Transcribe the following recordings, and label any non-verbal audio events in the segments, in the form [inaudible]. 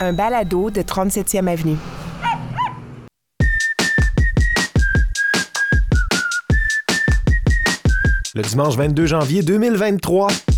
un balado de 37e Avenue. Le dimanche 22 janvier 2023.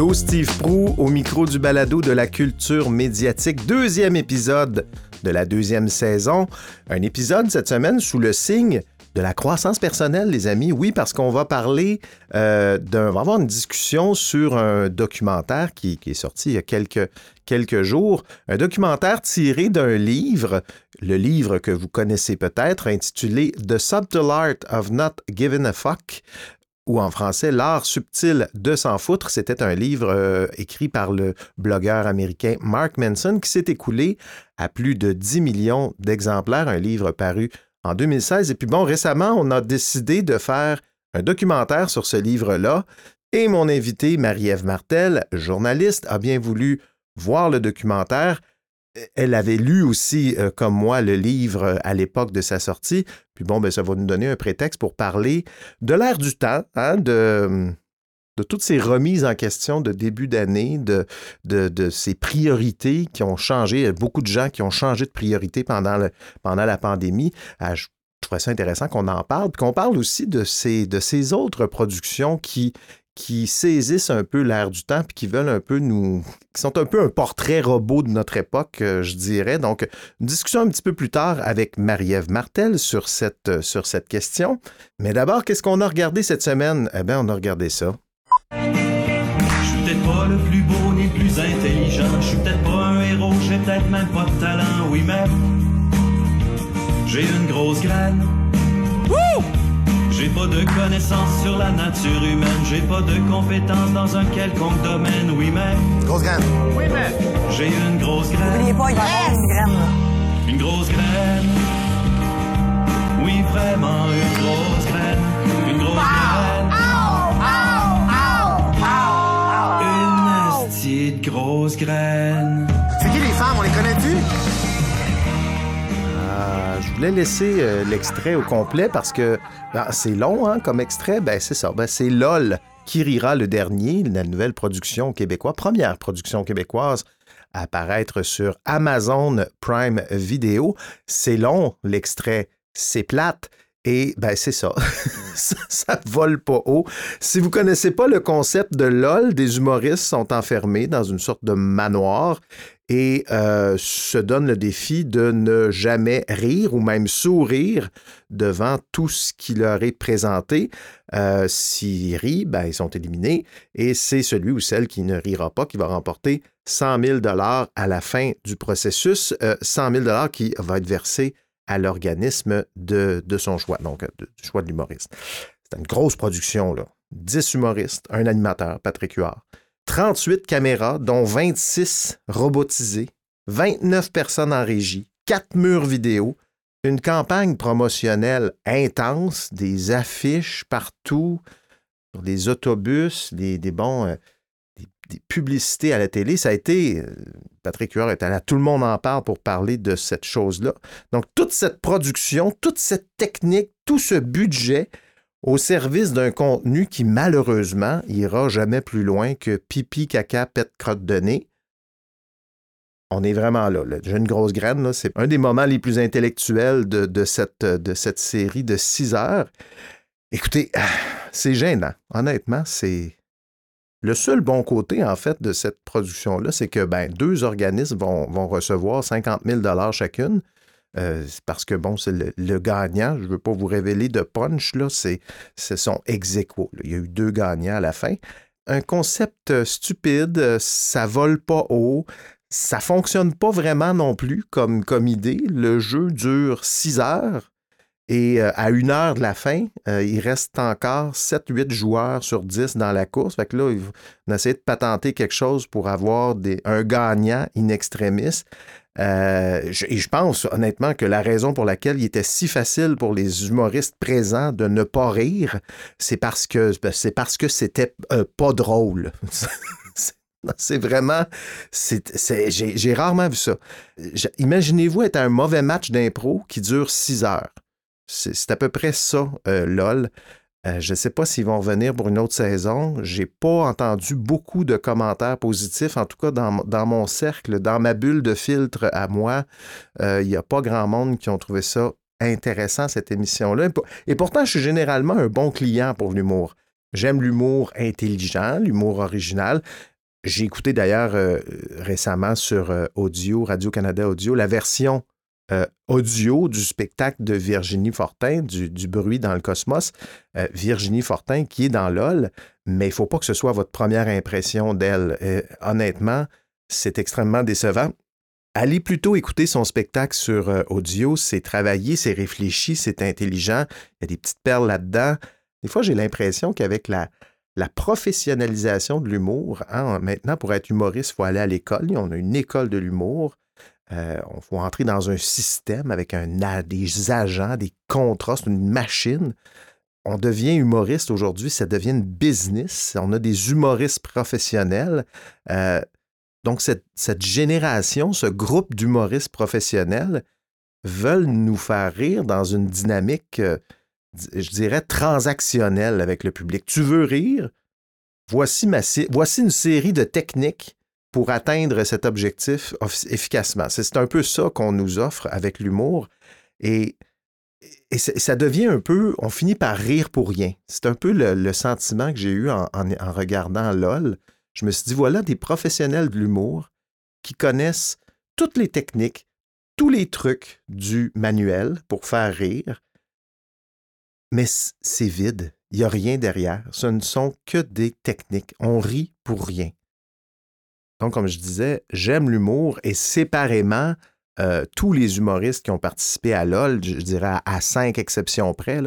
Allô, Steve Prou au micro du balado de la culture médiatique, deuxième épisode de la deuxième saison. Un épisode cette semaine sous le signe de la croissance personnelle, les amis. Oui, parce qu'on va parler euh, d'un. On va avoir une discussion sur un documentaire qui, est sorti il y a quelques, quelques jours. Un documentaire tiré d'un livre, le livre que vous connaissez peut-être, intitulé The Subtle Art of Not Giving a Fuck ou en français L'art subtil de s'en foutre. C'était un livre euh, écrit par le blogueur américain Mark Manson qui s'est écoulé à plus de 10 millions d'exemplaires, un livre paru en 2016. Et puis bon, récemment, on a décidé de faire un documentaire sur ce livre-là. Et mon invité, Marie-Ève Martel, journaliste, a bien voulu voir le documentaire elle avait lu aussi, euh, comme moi, le livre euh, à l'époque de sa sortie. Puis bon, ben, ça va nous donner un prétexte pour parler de l'ère du temps, hein, de, de toutes ces remises en question de début d'année, de, ces priorités qui ont changé. Beaucoup de gens qui ont changé de priorité pendant, la pandémie. Ah, je trouvais ça intéressant qu'on en parle, puis qu'on parle aussi de ces autres productions qui qui saisissent un peu l'air du temps puis qui veulent un peu nous. qui sont un peu un portrait robot de notre époque, euh, je dirais. Donc, une discussion un petit peu plus tard avec Marie-Ève Martel sur cette, euh, sur cette question. Mais d'abord, qu'est-ce qu'on a regardé cette semaine? Eh bien, on a regardé ça. Je suis peut-être pas le plus beau ni le plus intelligent. Je suis peut-être pas un héros, j'ai peut-être même pas de talent, oui, mais. J'ai une grosse graine. J'ai pas de connaissances sur la nature humaine, j'ai pas de compétences dans un quelconque domaine, oui mais... Grosse graine. Oui mais... J'ai une grosse graine. N'oubliez pas, il va une graine. Une grosse graine. Oui, vraiment, une grosse graine. Une grosse graine. Une asti de grosse graine. C'est qui les femmes? On les connaît-tu? Je voulais laisser euh, l'extrait au complet parce que ben, c'est long hein, comme extrait. Ben, c'est ça. Ben, c'est LOL qui rira le dernier, la nouvelle production québécoise, première production québécoise à apparaître sur Amazon Prime Video. C'est long, l'extrait, c'est plate. Et ben c'est [laughs] ça. ça, vole pas haut. Si vous connaissez pas le concept de LOL, des humoristes sont enfermés dans une sorte de manoir et euh, se donnent le défi de ne jamais rire ou même sourire devant tout ce qui leur est présenté. Euh, S'ils rient, ben, ils sont éliminés et c'est celui ou celle qui ne rira pas qui va remporter 100 000 à la fin du processus. Euh, 100 000 qui va être versé à l'organisme de, son choix, donc du choix de l'humoriste. C'est une grosse production, là. 10 humoristes, un animateur, Patrick Huard, 38 caméras, dont 26 robotisées, 29 personnes en régie, 4 murs vidéo, une campagne promotionnelle intense, des affiches partout, sur des autobus, des, des bons... Euh, publicités à la télé. Ça a été, Patrick Huard est allé à Tout le monde en parle pour parler de cette chose-là. Donc, toute cette production, toute cette technique, tout ce budget au service d'un contenu qui, malheureusement, ira jamais plus loin que pipi, caca, pète, crotte de nez. On est vraiment là. J'ai une grosse graine. C'est un des moments les plus intellectuels de, cette, de cette série de six heures. Écoutez, c'est gênant. Honnêtement, c'est le seul bon côté, en fait, de cette production-là, c'est que ben, deux organismes vont, vont recevoir 50 000 chacune. Euh, parce que, bon, c'est le, gagnant. Je ne veux pas vous révéler de punch, là. C'est, ce sont ex aequo, Il y a eu deux gagnants à la fin. Un concept stupide, ça vole pas haut. Ça fonctionne pas vraiment non plus comme, comme idée. Le jeu dure six heures. Et euh, à une heure de la fin, euh, il reste encore 7-8 joueurs sur 10 dans la course. Fait que là, on essaie de patenter quelque chose pour avoir un gagnant in extremis. Euh, et je pense honnêtement que la raison pour laquelle il était si facile pour les humoristes présents de ne pas rire, c'est parce que ben, c'est parce que c'était pas drôle. [laughs] C'est- vraiment, j'ai, rarement vu ça. Imaginez-vous être à un mauvais match d'impro qui dure six heures. C'est, à peu près ça, euh, LOL. Euh, je ne sais pas s'ils vont revenir pour une autre saison. J'ai pas entendu beaucoup de commentaires positifs, en tout cas dans, mon cercle, dans ma bulle de filtre à moi. euh, Il n'y a pas grand monde qui ont trouvé ça intéressant, cette émission-là. Et pour- Et pourtant, je suis généralement un bon client pour l'humour. J'aime l'humour intelligent, l'humour original. J'ai écouté d'ailleurs euh, récemment sur euh, Audio, Radio-Canada Audio, la version euh, audio du spectacle de Virginie Fortin, du, bruit dans le cosmos. Euh, Virginie Fortin qui est dans LOL, mais il ne faut pas que ce soit votre première impression d'elle. Euh, honnêtement, c'est extrêmement décevant. Allez plutôt écouter son spectacle sur audio, c'est travaillé, c'est réfléchi, c'est intelligent, il y a des petites perles là-dedans. Des fois, j'ai l'impression qu'avec la, la professionnalisation de l'humour, hein, maintenant, pour être humoriste, il faut aller à l'école. On a une école de l'humour. Euh, on faut entrer dans un système avec des agents, des contrats, c'est une machine. On devient humoriste aujourd'hui, ça devient une business. On a des humoristes professionnels. Euh, donc, cette, génération, ce groupe d'humoristes professionnels veulent nous faire rire dans une dynamique, euh, je dirais, transactionnelle avec le public. Tu veux rire? Voici une série de techniques pour atteindre cet objectif efficacement. C'est un peu ça qu'on nous offre avec l'humour. Et, ça devient un peu, on finit par rire pour rien. C'est un peu le, sentiment que j'ai eu en, en- regardant LOL. Je me suis dit, voilà des professionnels de l'humour qui connaissent toutes les techniques, tous les trucs du manuel pour faire rire, mais c'est vide. Il n'y a rien derrière. Ce ne sont que des techniques. On rit pour rien. Donc, comme je disais, j'aime l'humour et séparément, euh, tous les humoristes qui ont participé à LOL, je dirais à, cinq exceptions près,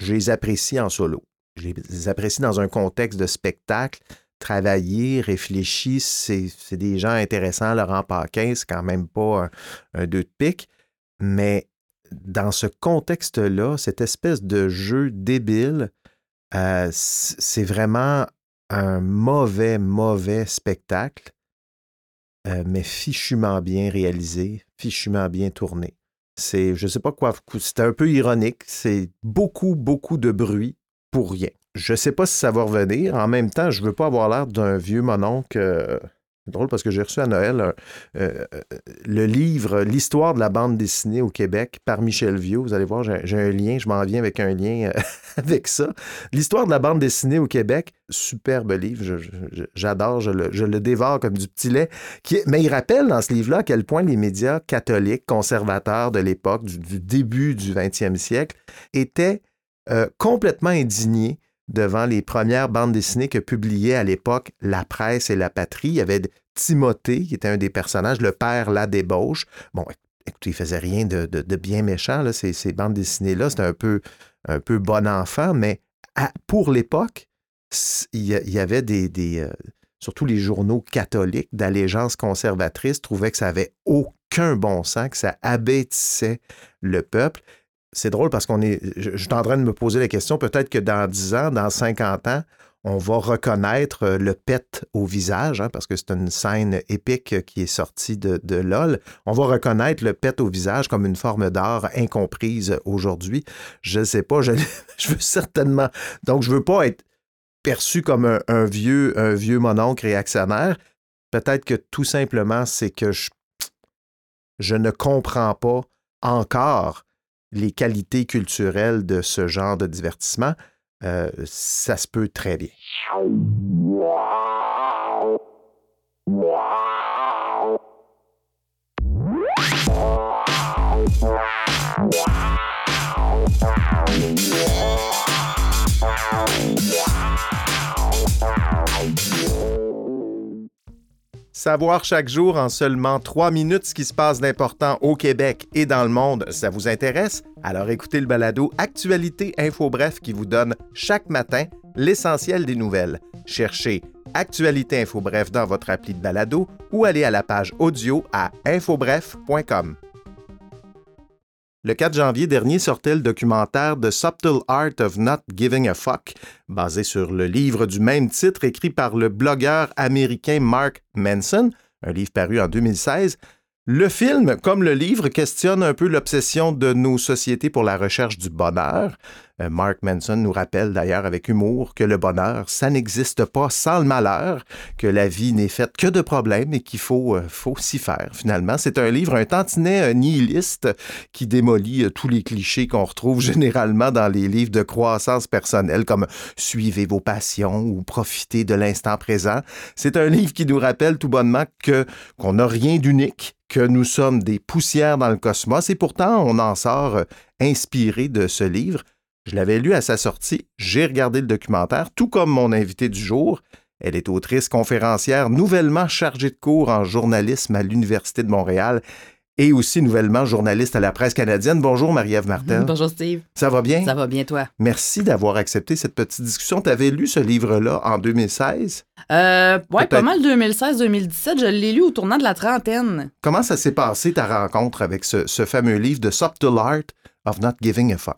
je les apprécie en solo. Je les apprécie dans un contexte de spectacle, travaillé, réfléchi. C'est des gens intéressants. Laurent Paquin, c'est quand même pas un, un deux de pique. Mais dans ce contexte-là, cette espèce de jeu débile, euh, c'est vraiment un mauvais, mauvais spectacle, euh, mais fichument bien réalisé, fichument bien tourné. C'est, je sais pas quoi, c'est un peu ironique, c'est beaucoup, beaucoup de bruit pour rien. Je sais pas si ça va revenir. En même temps, je veux pas avoir l'air d'un vieux mononcle. euh, drôle parce que j'ai reçu à Noël un- euh, euh, le livre L'histoire de la bande dessinée au Québec par Michel Vieux. Vous allez voir, j'ai un lien, je m'en viens avec un lien euh, [laughs] avec ça. L'histoire de la bande dessinée au Québec, superbe livre, j'adore, je, le, dévore comme du petit lait. Mais il rappelle dans ce livre-là à quel point les médias catholiques, conservateurs de l'époque, du, début du 20e siècle, étaient euh, complètement indignés devant les premières bandes dessinées que publiait à l'époque la presse et la patrie. Il y avait Timothée, qui était un des personnages, le père la débauche. Bon, écoutez, il faisait rien de, bien méchant, là, ces, bandes dessinées-là. C'était un peu, un peu bon enfant, mais pour l'époque, il y avait des... des, euh, surtout les journaux catholiques d'allégeance conservatrice trouvaient que ça avait aucun bon sens, que ça abêtissait le peuple c'est drôle parce qu'on est. Je, suis en train de me poser la question, peut-être que dans 10 ans, dans 50 ans, on va reconnaître euh, le pet au visage, hein, parce que c'est une scène épique qui est sortie de, de LOL. On va reconnaître le pet au visage comme une forme d'art incomprise aujourd'hui. Je ne sais pas, je, [laughs] veux certainement. Donc, je veux pas être perçu comme un, un vieux, un vieux mononcle réactionnaire. Peut-être que tout simplement, c'est que je, je ne comprends pas encore les qualités culturelles de ce genre de divertissement, euh, ça se peut très bien. Savoir chaque jour en seulement trois minutes ce qui se passe d'important au Québec et dans le monde, ça vous intéresse? Alors écoutez le balado Actualité Info Bref qui vous donne chaque matin l'essentiel des nouvelles. Cherchez Actualité Info Bref dans votre appli de balado ou allez à la page audio à infobref.com. Le 4 janvier dernier sortait le documentaire The Subtle Art of Not Giving a Fuck, basé sur le livre du même titre écrit par le blogueur américain Mark Manson, un livre paru en 2016. Le film, comme le livre, questionne un peu l'obsession de nos sociétés pour la recherche du bonheur. Euh, Mark Manson nous rappelle d'ailleurs avec humour que le bonheur, ça n'existe pas sans le malheur, que la vie n'est faite que de problèmes et qu'il faut, euh, faut s'y faire finalement. C'est un livre, un tantinet nihiliste qui démolit euh, tous les clichés qu'on retrouve généralement dans les livres de croissance personnelle comme Suivez vos passions ou Profitez de l'instant présent. C'est un livre qui nous rappelle tout bonnement que qu'on n'a rien d'unique, que nous sommes des poussières dans le cosmos et pourtant on en sort inspiré de ce livre. Je l'avais lu à sa sortie, j'ai regardé le documentaire, tout comme mon invité du jour. Elle est autrice conférencière nouvellement chargée de cours en journalisme à l'Université de Montréal et aussi nouvellement journaliste à la presse canadienne. Bonjour Marie-Ève Martel. Bonjour Steve. Ça va bien? Ça va bien toi? Merci d'avoir accepté cette petite discussion. Tu avais lu ce livre-là en 2016? Euh, oui, pas mal 2016-2017. Je l'ai lu au tournant de la trentaine. Comment ça s'est passé ta rencontre avec ce, ce fameux livre de Subtle Art?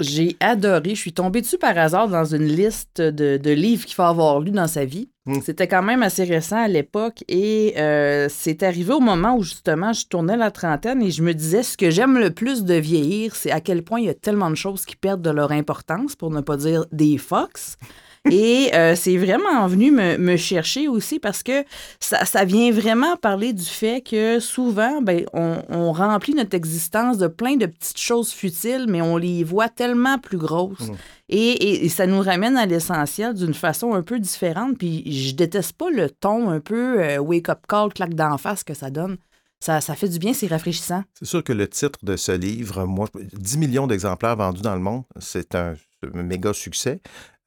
J'ai adoré. Je suis tombée dessus par hasard dans une liste de, livres qu'il faut avoir lu dans sa vie. Hmm. C'était quand même assez récent à l'époque et euh, c'est arrivé au moment où justement je tournais la trentaine et je me disais ce que j'aime le plus de vieillir, c'est à quel point il y a tellement de choses qui perdent de leur importance, pour ne pas dire des fox. [laughs] Et euh, c'est vraiment venu me, chercher aussi parce que ça, vient vraiment parler du fait que souvent, ben, on, remplit notre existence de plein de petites choses futiles, mais on les voit tellement plus grosses. Mmh. Et, ça nous ramène à l'essentiel d'une façon un peu différente. Puis je déteste pas le ton un peu euh, wake-up call, claque d'en face que ça donne. Ça, ça, fait du bien, c'est rafraîchissant. C'est sûr que le titre de ce livre, moi, 10 millions d'exemplaires vendus dans le monde, c'est un méga succès.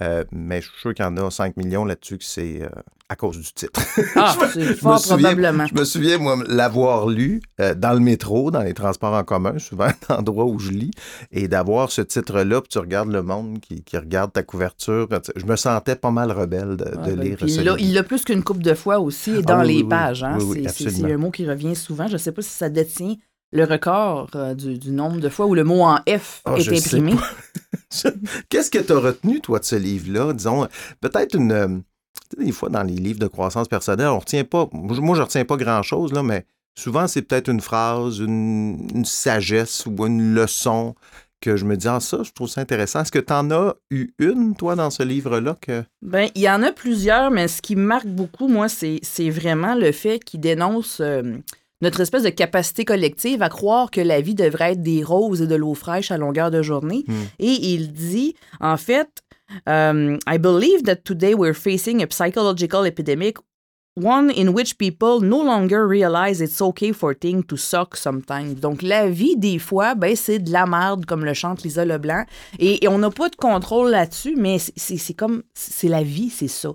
Euh, mais je suis sûr qu'il y en a 5 millions là-dessus que c'est euh, à cause du titre. Ah, [laughs] c'est fort probablement. Je me souviens, moi, l'avoir lu euh, dans le métro, dans les transports en commun, souvent [laughs] un endroit où je lis, et d'avoir ce titre-là, puis tu regardes le monde qui, regarde ta couverture. Je me sentais pas mal rebelle de, ben, lire il l'a plus qu'une coupe de fois aussi ah dans les pages. Hein? c'est un mot qui revient souvent. Je ne sais pas si ça détient le record du, nombre de fois où le mot en F ah, est imprimé. [laughs] [laughs] Qu'est-ce que tu as retenu, toi, de ce livre-là? Disons, peut-être une. Euh, des fois, dans les livres de croissance personnelle, on retient pas. Moi, je retiens pas grand-chose, là, mais souvent, c'est peut-être une phrase, une, sagesse ou une leçon que je me dis, ah, ça, je trouve ça intéressant. Est-ce que tu en as eu une, toi, dans ce livre-là? Que... Bien, il y en a plusieurs, mais ce qui me marque beaucoup, moi, c'est vraiment le fait qu'il dénonce. Euh, notre espèce de capacité collective à croire que la vie devrait être des roses et de l'eau fraîche à longueur de journée. Hmm. Et il dit, en fait, um, I believe that today we're facing a psychological epidemic, one in which people no longer realize it's okay for things to suck sometimes. Donc, la vie, des fois, ben, c'est de la merde, comme le chante Lisa Leblanc. Et, et on n'a pas de contrôle là-dessus, mais c'est comme, c'est la vie, c'est ça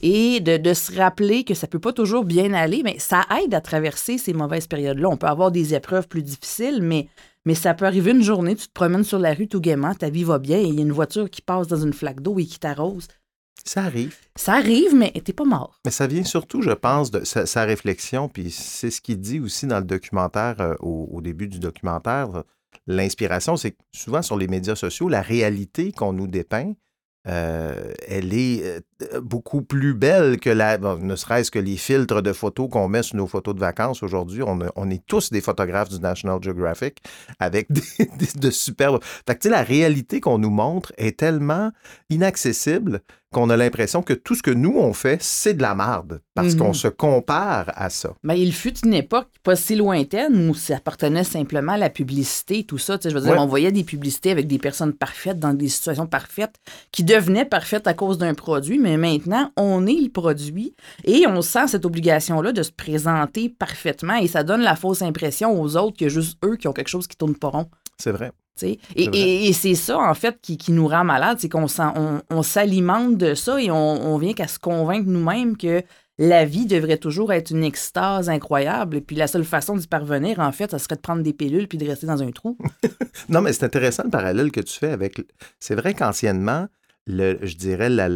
et de, se rappeler que ça peut pas toujours bien aller, mais ça aide à traverser ces mauvaises périodes-là. On peut avoir des épreuves plus difficiles, mais, mais ça peut arriver une journée, tu te promènes sur la rue tout gaiement, ta vie va bien et il y a une voiture qui passe dans une flaque d'eau et qui t'arrose. Ça arrive. Ça arrive, mais t'es pas mort. Mais ça vient surtout, je pense, de sa, réflexion, puis c'est ce qu'il dit aussi dans le documentaire, euh, au, début du documentaire. L'inspiration, c'est que souvent sur les médias sociaux, la réalité qu'on nous dépeint, euh, elle est euh, beaucoup plus belle que la. ne serait-ce que les filtres de photos qu'on met sur nos photos de vacances aujourd'hui. On, est tous des photographes du National Geographic avec [laughs] de superbes. Fait que, la réalité qu'on nous montre est tellement inaccessible qu'on a l'impression que tout ce que nous, on fait, c'est de la merde, parce qu'on mhm. se compare à ça. Mais il fut une époque pas si lointaine où ça appartenait simplement à la publicité, tout ça. je veux dire, on voyait des publicités avec des personnes parfaites dans des situations parfaites qui devenaient parfaites à cause d'un produit, mais maintenant, on est le produit et on sent cette obligation-là de se présenter parfaitement et ça donne la fausse impression aux autres que juste eux qui ont quelque chose qui tourne pas rond. C'est vrai. Et, c'est ça, en fait, qui, nous rend malade, c'est qu'on on, s'alimente de ça et on, vient qu'à se convaincre nous-mêmes que la vie devrait toujours être une extase incroyable. Et puis la seule façon d'y parvenir, en fait, ça serait de prendre des pilules puis de rester dans un trou. [laughs] non, mais c'est intéressant le parallèle que tu fais avec. C'est vrai qu'anciennement, je dirais, la,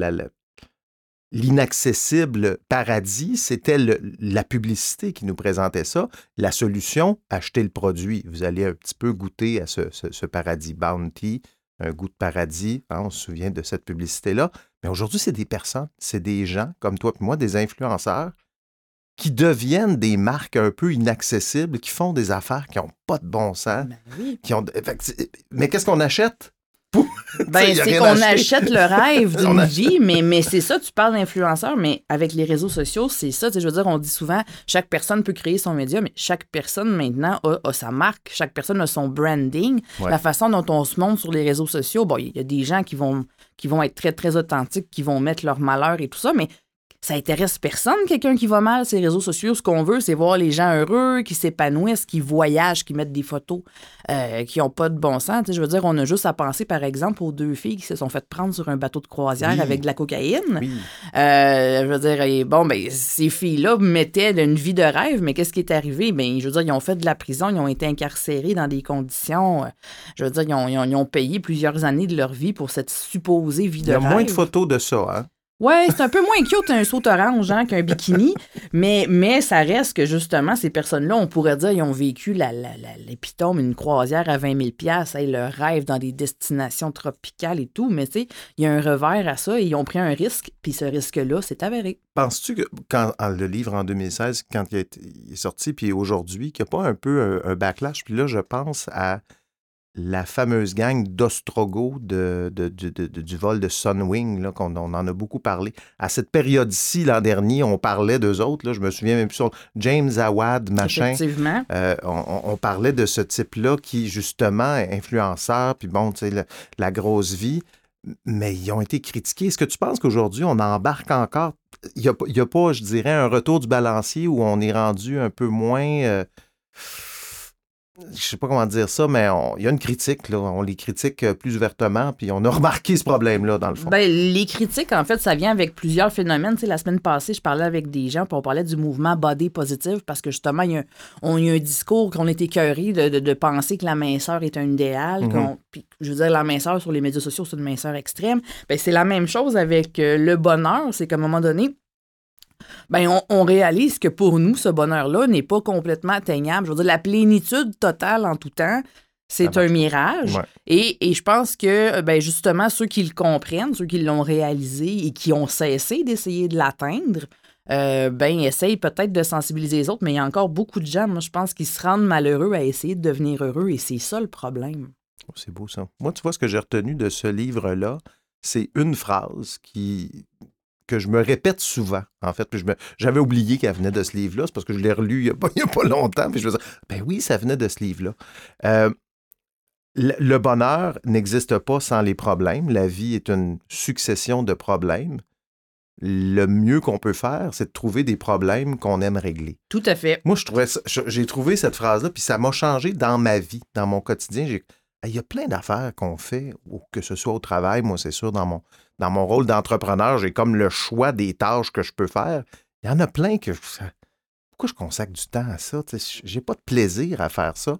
l'inaccessible paradis, c'était la publicité qui nous présentait ça. La solution, acheter le produit. Vous allez un petit peu goûter à ce, ce- ce paradis Bounty, un goût de paradis. hein, on se souvient de cette publicité-là. Mais aujourd'hui, c'est des personnes, c'est des gens comme toi et moi, des influenceurs, qui deviennent des marques un peu inaccessibles, qui font des affaires qui n'ont pas de bon sens. Ben oui. Qui ont... Mais qu'est-ce qu'on achète? [laughs] Ben, c'est qu'on achète le [laughs] rêve d'une vie, mais, mais c'est ça, tu parles d'influenceur, mais avec les réseaux sociaux, c'est ça. Je veux dire, on dit souvent, chaque personne peut créer son média, mais chaque personne maintenant a, a sa marque, chaque personne a son branding. Ouais. La façon dont on se montre sur les réseaux sociaux, bon, il y a des gens qui vont, qui vont être très, très authentiques, qui vont mettre leur malheur et tout ça, mais ça intéresse personne, quelqu'un qui va mal, ces réseaux sociaux. Ce qu'on veut, c'est voir les gens heureux, qui s'épanouissent, qui voyagent, qui mettent des photos euh, qui n'ont pas de bon sens. Tu sais, je veux dire, on a juste à penser, par exemple, aux deux filles qui se sont faites prendre sur un bateau de croisière Oui. avec de la cocaïne. Oui. Euh, je veux dire, bon, ben, ces filles-là mettaient une vie de rêve, mais qu'est-ce qui est arrivé? Ben, je veux dire, ils ont fait de la prison, ils ont été incarcérés dans des conditions. euh, je veux dire, ils ont, ils ont- ils ont payé plusieurs années de leur vie pour cette supposée vie Il de y a rêve. moins de photos de ça. Hein? Ouais, c'est un peu moins cute un saut orange hein, qu'un bikini, mais, mais ça reste que justement, ces personnes-là, on pourrait dire, ils ont vécu l'épitome, une croisière à 20 000 hey, leur rêve dans des destinations tropicales et tout, mais tu sais, il y a un revers à ça et ils ont pris un risque, puis ce risque-là, c'est avéré. Penses-tu que quand en- le livre en 2016, quand il est sorti, puis aujourd'hui, qu'il n'y a pas un peu un, un backlash? Puis là, je pense à la fameuse gang d'Ostrogo de, du vol de Sunwing, là, qu'on on en a beaucoup parlé. À cette période-ci, l'an dernier, on parlait d'eux autres. Là, je me souviens même plus sur James Awad, machin. Effectivement. Euh, on, parlait de ce type-là qui, justement, est influenceur, puis bon, tu sais, la grosse vie, mais ils ont été critiqués. Est-ce que tu penses qu'aujourd'hui, on embarque encore? Il n'y a, a pas, je dirais, un retour du balancier où on est rendu un peu moins... euh, je sais pas comment dire ça, mais il y a une critique, là. On les critique euh, plus ouvertement, puis on a [laughs] remarqué ce problème-là, dans le fond. Ben, les critiques, en fait, ça vient avec plusieurs phénomènes. Tu sais, la semaine passée, je parlais avec des gens, puis on parlait du mouvement body positive, parce que justement, il y a on, y a un discours qu'on est écœuré de, de- de penser que la minceur est un idéal. Mhm. puis, je veux dire, la minceur sur les médias sociaux, c'est une minceur extrême. Ben, c'est la même chose avec euh, le bonheur. C'est qu'à un moment donné, ben, on, on réalise que pour nous, ce bonheur-là n'est pas complètement atteignable. Je veux dire, la plénitude totale en tout temps, c'est un mirage. Ouais. Et, et je pense que, ben, justement, ceux qui le comprennent, ceux qui l'ont réalisé et qui ont cessé d'essayer de l'atteindre, euh, ben, essayent peut-être de sensibiliser les autres, mais il y a encore beaucoup de gens, moi, je pense, qui se rendent malheureux à essayer de devenir heureux, et c'est ça le problème. Oh, C'est beau ça. Moi, tu vois, ce que j'ai retenu de ce livre-là, c'est une phrase qui que je me répète souvent, en fait. Puis je me- J'avais oublié qu'elle venait de ce livre-là. C'est parce que je l'ai relu il n'y a, pas- [laughs] il y a pas longtemps. Puis je me disais, ben oui, ça venait de ce livre-là. Euh, le, bonheur n'existe pas sans les problèmes. La vie est une succession de problèmes. Le mieux qu'on peut faire, c'est de trouver des problèmes qu'on aime régler. Tout à fait. Moi, je trouvais j'ai trouvé cette phrase-là, puis ça m'a changé dans ma vie, dans mon quotidien. J'ai- Il y a plein d'affaires qu'on fait, ou que ce soit au travail, moi, c'est sûr, dans mon, dans mon rôle d'entrepreneur, j'ai comme le choix des tâches que je peux faire. Il y en a plein que. ça- Pourquoi je consacre du temps à ça? J'ai pas de plaisir à faire ça.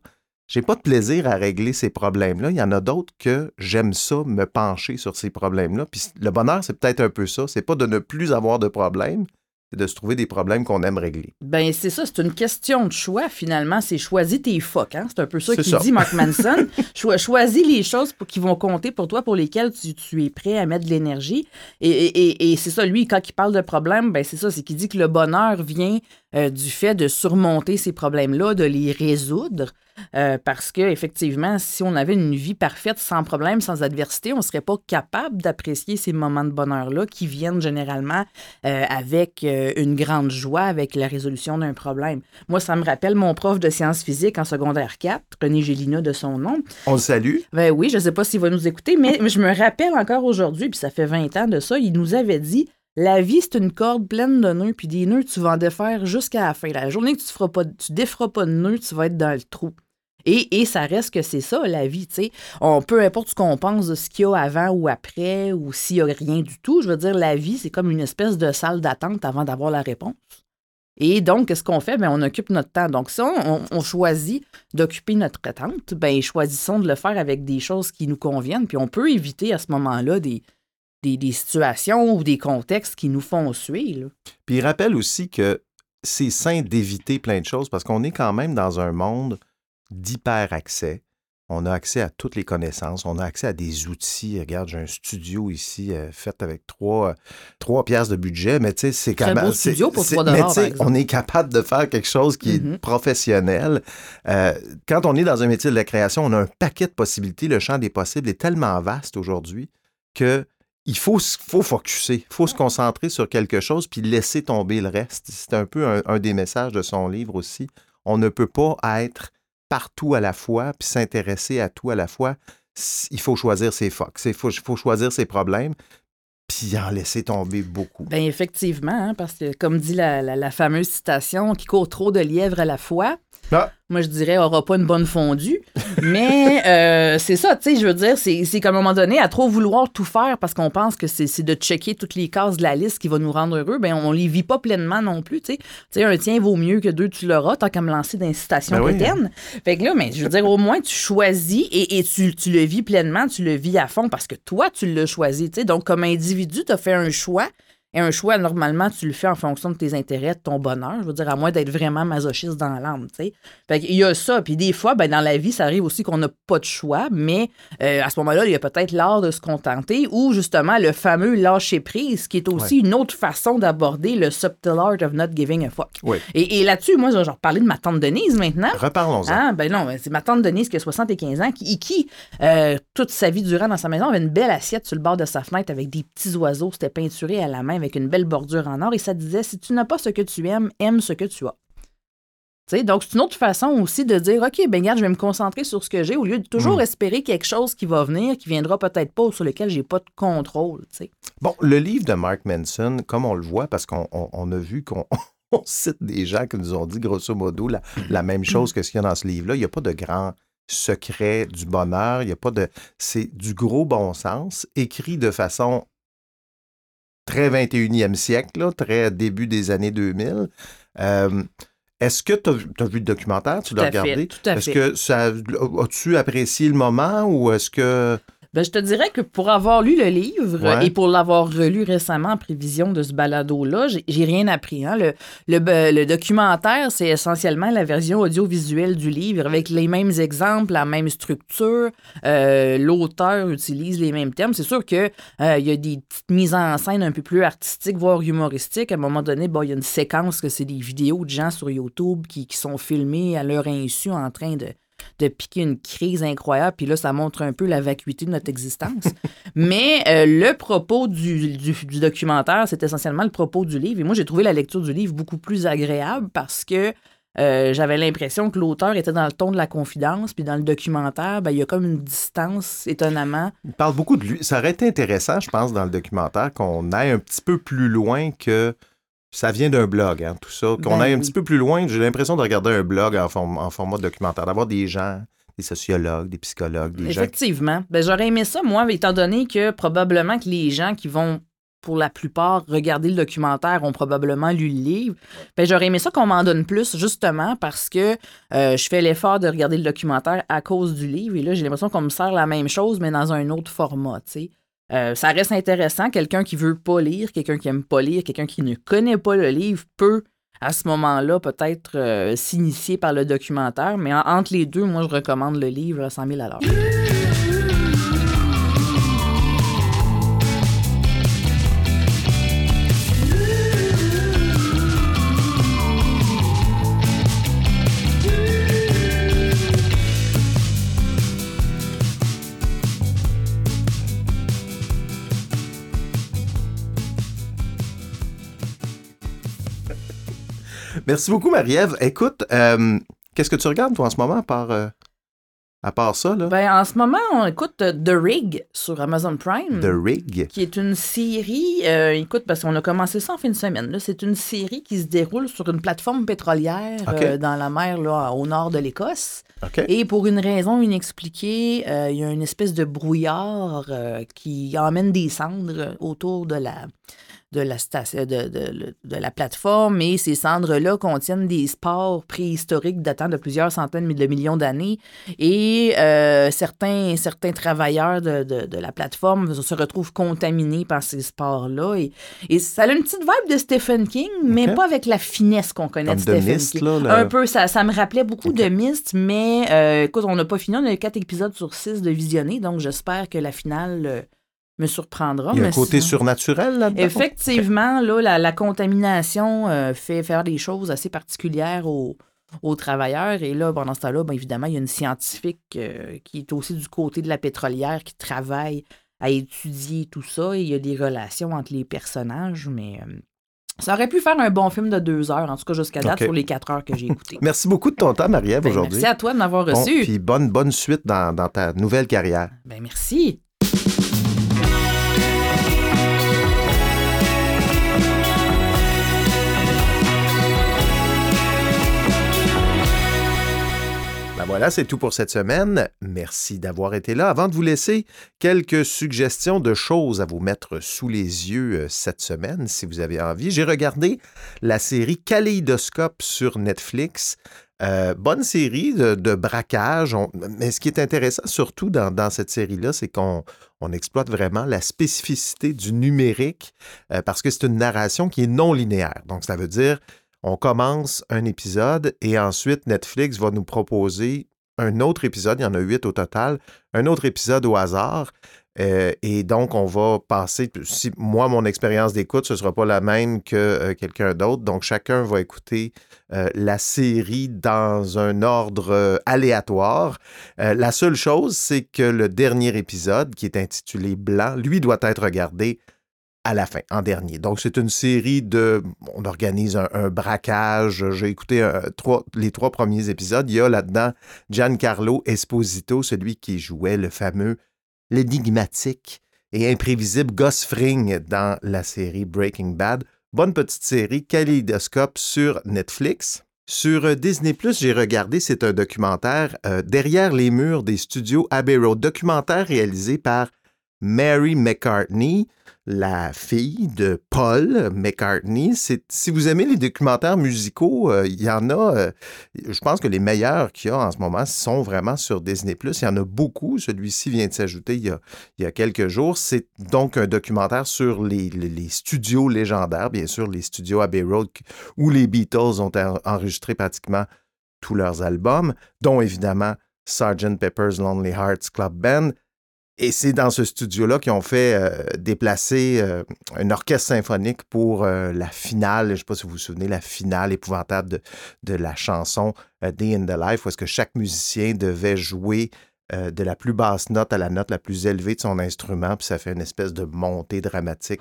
J'ai pas de plaisir à régler ces problèmes-là. Il y en a d'autres que j'aime ça, me pencher sur ces problèmes-là. Puis le bonheur, c'est peut-être un peu ça. C'est pas de ne plus avoir de problèmes, c'est de se trouver des problèmes qu'on aime régler. Ben, c'est ça, c'est une question de choix, finalement. C'est choisis tes fuck, hein? C'est un peu ça qu'il dit, Mark [laughs] Manson. Cho- choisis les choses pour, qui vont compter pour toi, pour lesquelles tu, tu es prêt à mettre de l'énergie. Et, et- et- et c'est ça, lui, quand il parle de problème, ben, c'est ça, c'est qu'il dit que le bonheur vient euh, du fait de surmonter ces problèmes-là, de les résoudre. Euh, parce que effectivement, si on avait une vie parfaite, sans problème, sans adversité, on ne serait pas capable d'apprécier ces moments de bonheur-là qui viennent généralement euh, avec euh, une grande joie, avec la résolution d'un problème. Moi, ça me rappelle mon prof de sciences physiques en secondaire 4, René Gélina de son nom. On le salue. Ben oui, je ne sais pas s'il va nous écouter, mais je me rappelle encore aujourd'hui, puis ça fait 20 ans de ça, il nous avait dit la vie, c'est une corde pleine de nœuds, puis des nœuds, tu vas en défaire jusqu'à la fin. La journée que tu ne tu déferas pas de nœuds, tu vas être dans le trou. Et, ça reste que c'est ça, la vie, tu sais. Peu importe ce qu'on pense de ce qu'il y a avant ou après, ou s'il n'y a rien du tout, je veux dire, la vie, c'est comme une espèce de salle d'attente avant d'avoir la réponse. Et donc, qu'est-ce qu'on fait? Ben, on occupe notre temps. Donc, si on, choisit d'occuper notre attente, ben, choisissons de le faire avec des choses qui nous conviennent. Puis on peut éviter à ce moment-là des, situations ou des contextes qui nous font là. Puis il rappelle aussi que c'est sain d'éviter plein de choses parce qu'on est quand même dans un monde d'hyper-accès. On a accès à toutes les connaissances, on a accès à des outils. Regarde, j'ai un studio ici euh, fait avec trois, euh, trois piastres de budget, mais tu sais, c'est quand même. studio pour c'est- 3 mais dollars, tu sais, par on est capable de faire quelque chose qui est professionnel. Euh, quand on est dans un métier de la création, on a un paquet de possibilités. Le champ des possibles est tellement vaste aujourd'hui que il faut, faut focuser, il faut se concentrer sur quelque chose puis laisser tomber le reste. C'est un peu un, un des messages de son livre aussi. On ne peut pas être partout à la fois puis s'intéresser à tout à la fois. Il faut choisir ses fox, il faut, choisir ses problèmes puis en laisser tomber beaucoup. Ben effectivement, hein, parce que comme dit la, la- la fameuse citation, qui court trop de lièvres à la fois, Ah. moi je dirais aura pas une bonne fondue. [laughs] Mais euh, c'est ça, tu sais, je veux dire, c'est qu'à un moment donné, à trop vouloir tout faire parce qu'on pense que c'est de checker toutes les cases de la liste qui va nous rendre heureux, ben on les vit pas pleinement non plus, tu sais. Tu sais, un tien vaut mieux que deux, tu l'auras, tant qu'à me lancer d'incitation Ben oui. Fait que là, mais je veux dire, au moins, tu choisis et, et tu, tu le vis pleinement, tu le vis à fond parce que toi, tu l'as choisi. tu sais. Donc, comme individu, tu as fait un choix. Et un choix, normalement, tu le fais en fonction de tes intérêts, de ton bonheur. Je veux dire, à moins d'être vraiment masochiste dans l'âme, tu sais. Fait qu'il y a ça. Puis des fois, ben, dans la vie, ça arrive aussi qu'on n'a pas de choix, mais euh, à ce moment-là, il y a peut-être l'art de se contenter ou justement le fameux lâcher prise, qui est aussi une autre façon d'aborder le subtle art of not giving a fuck. Et, et là-dessus, moi, je vais reparler de ma tante Denise maintenant. Reparlons-en. Ah, ben non, c'est ma tante Denise qui a 75 ans, qui, qui euh, toute sa vie durant dans sa maison, avait une belle assiette sur le bord de sa fenêtre avec des petits oiseaux. C'était peinturé à la main avec une belle bordure en or. Et ça disait si tu n'as pas ce que tu aimes, aime ce que tu as. Donc, c'est une autre façon aussi de dire OK, ben regarde, je vais me concentrer sur ce que j'ai au lieu de toujours Mm. espérer quelque chose qui va venir, qui viendra peut-être pas ou sur lequel j'ai pas de contrôle. Bon, le livre de Mark Manson, comme on le voit, parce qu'on on- on a vu qu'on [laughs] on cite des gens qui nous ont dit grosso modo la, la même chose que ce qu'il y a dans ce livre-là. Il n'y a pas de grand secret du bonheur. Il n'y a pas de. C'est du gros bon sens, écrit de façon très 21e siècle, là, très début des années 2000. Euh, Est-ce que tu as, vu le documentaire? Tu l'as fait, regardé? tout à Est-ce fait. que ça. As-tu apprécié le moment ou est-ce que. Ben, je te dirais que pour avoir lu le livre Ouais. euh, et pour l'avoir relu récemment en prévision de ce balado-là, j'ai rien appris. hein. Le, le, documentaire, c'est essentiellement la version audiovisuelle du livre avec les mêmes exemples, la même structure. Euh, L'auteur utilise les mêmes termes. C'est sûr qu'il il y a des petites mises en scène un peu plus artistiques, voire humoristiques. À un moment donné, bon, il y a une séquence que c'est des vidéos de gens sur YouTube qui, qui sont filmés à leur insu en train de de piquer une crise incroyable, puis là, ça montre un peu la vacuité de notre existence. [laughs] Mais euh, le propos du, du- documentaire, c'est essentiellement le propos du livre. Et moi, j'ai trouvé la lecture du livre beaucoup plus agréable parce que euh, j'avais l'impression que l'auteur était dans le ton de la confidence, puis dans le documentaire, ben, il y a comme une distance, étonnamment. Il parle beaucoup de lui. Ça aurait été intéressant, je pense, dans le documentaire, qu'on aille un petit peu plus loin que. Ça vient d'un blog, hein, tout ça. Qu'on Ben aille un oui. petit peu plus loin. J'ai l'impression de regarder un blog en, form- en format documentaire, d'avoir des gens, des sociologues, des psychologues, des gens. Effectivement. Ben, j'aurais aimé ça, moi, étant donné que probablement que les gens qui vont, pour la plupart, regarder le documentaire ont probablement lu le livre. Ben, j'aurais aimé ça qu'on m'en donne plus, justement, parce que euh, je fais l'effort de regarder le documentaire à cause du livre. Et là, j'ai l'impression qu'on me sert la même chose, mais dans un autre format, tu sais. Euh, ça reste intéressant. Quelqu'un qui veut pas lire, quelqu'un qui aime pas lire, quelqu'un qui ne connaît pas le livre peut, à ce moment-là, peut-être euh, s'initier par le documentaire. Mais en- entre les deux, moi, je recommande le livre à 100 000 à l'heure. Merci beaucoup, Marie-Ève. Écoute, euh, qu'est-ce que tu regardes, toi, en ce moment, à part, euh, à part ça, là? Ben, en ce moment, on écoute euh, The Rig sur Amazon Prime. The Rig. Qui est une série, euh, écoute, parce qu'on a commencé ça en fin de semaine. là. C'est une série qui se déroule sur une plateforme pétrolière euh, dans la mer là, au nord de l'Écosse. Et pour une raison inexpliquée, euh, il y a une espèce de brouillard qui emmène des cendres autour de la, de la, station, de, de- de la plateforme et ces cendres-là contiennent des spores préhistoriques datant de plusieurs centaines de millions d'années et euh, certains, certains travailleurs de, la plateforme se retrouvent contaminés par ces spores-là et, et ça a une petite vibe de Stephen King, mais pas avec la finesse qu'on connaît Comme de Stephen Mist, King. là, Un peu, ça, ça me rappelait beaucoup de Mist, mais euh, écoute, on n'a pas fini, on a quatre épisodes sur six de visionner, donc j'espère que la finale euh, me surprendra. Il y a un côté sinon- surnaturel là-dedans? Effectivement, là, la, la contamination euh, fait faire des choses assez particulières aux, aux travailleurs. Et là, pendant ce temps-là, bien évidemment, il y a une scientifique euh, qui est aussi du côté de la pétrolière qui travaille à étudier tout ça. Et il y a des relations entre les personnages, mais euh, ça aurait pu faire un bon film de deux heures, en tout cas jusqu'à date, Ok. sur les quatre heures que j'ai [laughs] écoutées. Merci beaucoup de ton temps, Marie-Ève, Ben, aujourd'hui. merci à toi de m'avoir Bon, reçu. puis bonne, bonne suite dans, dans ta nouvelle carrière. Ben, merci. Voilà, c'est tout pour cette semaine. Merci d'avoir été là. Avant de vous laisser, quelques suggestions de choses à vous mettre sous les yeux euh, cette semaine, si vous avez envie. J'ai regardé la série Kaleidoscope sur Netflix. Euh, bonne série de, braquage. Mais ce qui est intéressant surtout dans, cette série-là, c'est qu'on on exploite vraiment la spécificité du numérique euh, parce que c'est une narration qui est non linéaire. Donc, ça veut dire on commence un épisode et ensuite Netflix va nous proposer un autre épisode, il y en a huit au total, un autre épisode au hasard. Euh, et donc, on va passer, si moi, mon expérience d'écoute, ce ne sera pas la même que euh, quelqu'un d'autre. Donc, chacun va écouter euh, la série dans un ordre aléatoire. La seule chose, c'est que le dernier épisode, qui est intitulé Blanc, lui doit être regardé à la fin, en dernier. Donc, c'est une série de... On organise un, braquage. J'ai écouté euh, les trois premiers épisodes. Il y a là-dedans Giancarlo Esposito, celui qui jouait le fameux, l'énigmatique et imprévisible Gus Fring dans la série Breaking Bad. Bonne petite série, Kaleidoscope sur Netflix. Sur euh, Disney+, j'ai regardé, c'est un documentaire euh, Derrière les murs des studios Abbey Road, documentaire réalisé par Mary McCartney, la fille de Paul McCartney. Si vous aimez les documentaires musicaux, euh, il y en a, euh, je pense que les meilleurs qu'il y a en ce moment sont vraiment sur Disney+. Il y en a beaucoup. Celui-ci vient de s'ajouter il y a, quelques jours. C'est donc un documentaire sur les, studios légendaires, bien sûr, les studios Abbey Road où les Beatles ont en- enregistré pratiquement tous leurs albums, dont évidemment Sgt. Pepper's Lonely Hearts Club Band. Et c'est dans ce studio-là qu'ils ont fait euh, déplacer euh, un orchestre symphonique pour euh, la finale, je ne sais pas si vous vous souvenez, la finale épouvantable de, de la chanson Day in the Life, où est-ce que chaque musicien devait jouer de la plus basse note à la note la plus élevée de son instrument, puis ça fait une espèce de montée dramatique.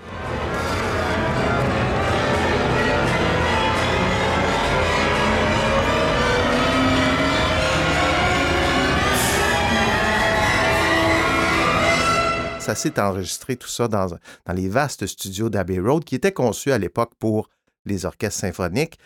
Ça s'est enregistré tout ça dans, les vastes studios d'Abbey Road qui étaient conçus à l'époque pour les orchestres symphoniques.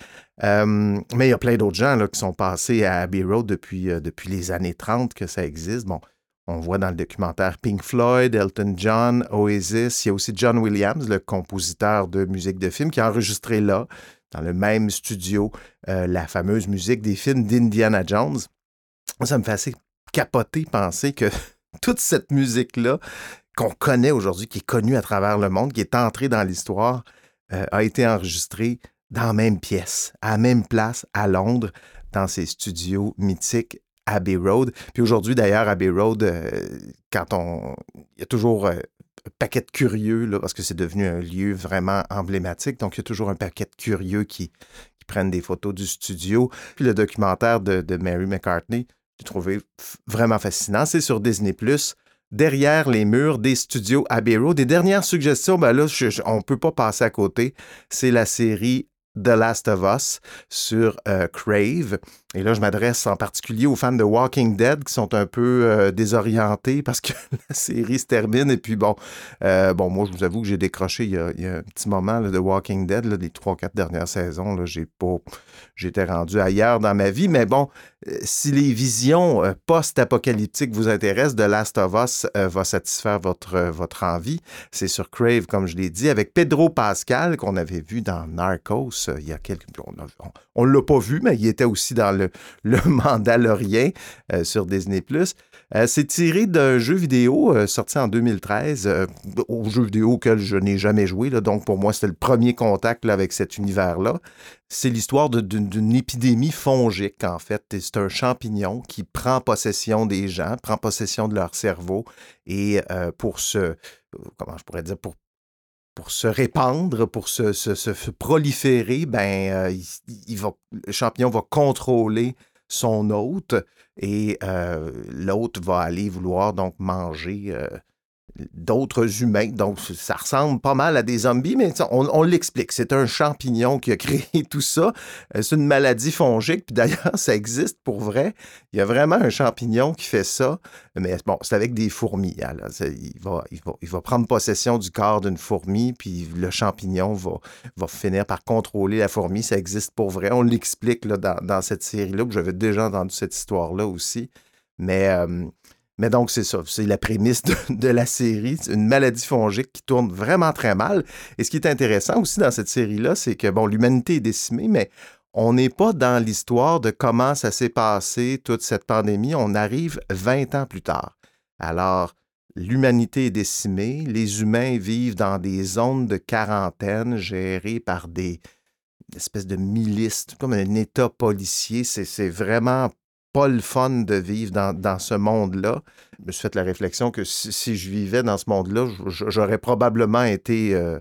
Euh, mais il y a plein d'autres gens là, qui sont passés à Abbey Road depuis, euh, les années 30 que ça existe. Bon, on voit dans le documentaire Pink Floyd, Elton John, Oasis. Il y a aussi John Williams, le compositeur de musique de film, qui a enregistré là, dans le même studio, euh, la fameuse musique des films d'Indiana Jones. Ça me fait assez capoter penser que [laughs] toute cette musique-là qu'on connaît aujourd'hui, qui est connue à travers le monde, qui est entrée dans l'histoire, euh, a été enregistrée dans la même pièce, à la même place, à Londres, dans ces studios mythiques Abbey Road. Puis aujourd'hui, d'ailleurs, Abbey Road, euh, quand on... Il y a toujours euh, un paquet de curieux, parce que c'est devenu un lieu vraiment emblématique. Donc, il y a toujours un paquet de curieux qui, prennent des photos du studio. Puis le documentaire de, de Mary McCartney, j'ai trouvé vraiment fascinant. C'est sur Disney+. Derrière les murs des studios Abbey. Des dernières suggestions, ben là, on ne peut pas passer à côté. C'est la série The Last of Us sur euh, Crave. Et là, je m'adresse en particulier aux fans de Walking Dead qui sont un peu euh, désorientés parce que [laughs] la série se termine. Et puis bon, euh, bon moi, je vous avoue que j'ai décroché il y, a, un petit moment de Walking Dead, là, des trois, quatre dernières saisons. J'étais rendu ailleurs dans ma vie. Mais bon, si les visions post-apocalyptiques vous intéressent, The Last of Us va satisfaire votre, envie. C'est sur Crave, comme je l'ai dit, avec Pedro Pascal qu'on avait vu dans Narcos il y a quelques... On ne l'a pas vu, mais il était aussi dans le, [laughs] le Mandalorien euh, sur Disney+. Euh, c'est tiré d'un jeu vidéo euh, sorti en 2013, au jeu vidéo auquel je n'ai jamais joué. donc, pour moi, c'était le premier contact avec cet univers-là. C'est l'histoire d'une épidémie fongique, en fait. C'est un champignon qui prend possession des gens, prend possession de leur cerveau. Et pour se... Comment je pourrais dire? Pour se répandre, pour se, proliférer, ben, euh, il, va, le champignon va contrôler son hôte et euh, l'hôte va aller vouloir donc manger euh, d'autres humains. Donc, ça ressemble pas mal à des zombies, mais on, l'explique. C'est un champignon qui a créé tout ça. Euh, c'est une maladie fongique. Puis d'ailleurs, [laughs] ça existe pour vrai. Il y a vraiment un champignon qui fait ça. Mais bon, c'est avec des fourmis. Hein, il, va, il, va, prendre possession du corps d'une fourmi, puis le champignon va, va finir par contrôler la fourmi. Ça existe pour vrai. On l'explique dans, dans, cette série-là. J'avais déjà entendu cette histoire-là aussi. Mais euh, mais donc, c'est ça, c'est la prémisse de, la série. une maladie fongique qui tourne vraiment très mal. Et ce qui est intéressant aussi dans cette série-là, c'est que, bon, l'humanité est décimée, mais on n'est pas dans l'histoire de comment ça s'est passé, toute cette pandémie. On arrive 20 ans plus tard. Alors, l'humanité est décimée, les humains vivent dans des zones de quarantaine gérées par des espèces de milices, comme un État policier. C'est vraiment pas le fun de vivre dans, ce monde-là. Je me suis fait la réflexion que si, je vivais dans ce monde-là, j'aurais probablement été euh,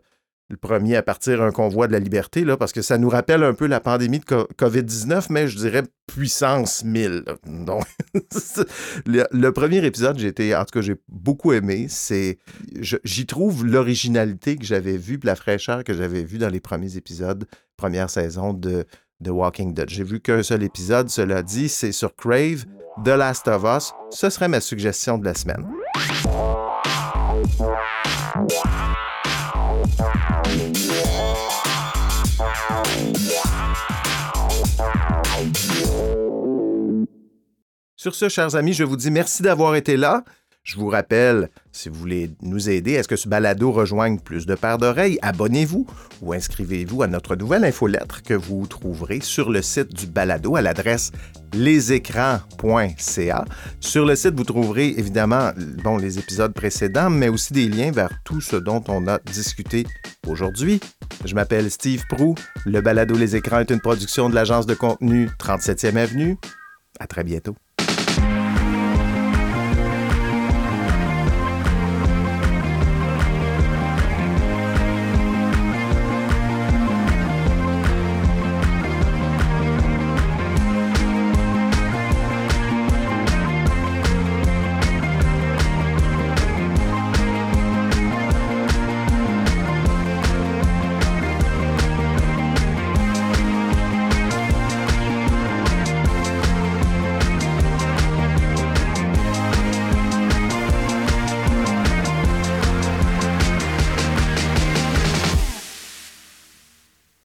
le premier à partir un convoi de la liberté, parce que ça nous rappelle un peu la pandémie de COVID-19, mais je dirais puissance 1000. Donc, [laughs] le, premier épisode, en tout cas, j'ai beaucoup aimé. C'est, j'y trouve l'originalité que j'avais vue, la fraîcheur que j'avais vue dans les premiers épisodes, première saison de The Walking Dead. J'ai vu qu'un seul épisode, cela dit, c'est sur Crave, The Last of Us. Ce serait ma suggestion de la semaine. Sur ce, chers amis, je vous dis merci d'avoir été là. Je vous rappelle, si vous voulez nous aider, est-ce que ce balado rejoigne plus de paires d'oreilles? Abonnez-vous ou inscrivez-vous à notre nouvelle infolettre que vous trouverez sur le site du balado à l'adresse lesécrans.ca. Sur le site, vous trouverez évidemment bon, les épisodes précédents, mais aussi des liens vers tout ce dont on a discuté aujourd'hui. Je m'appelle Steve Prou. Le balado Les Écrans est une production de l'agence de contenu 37e Avenue. À très bientôt.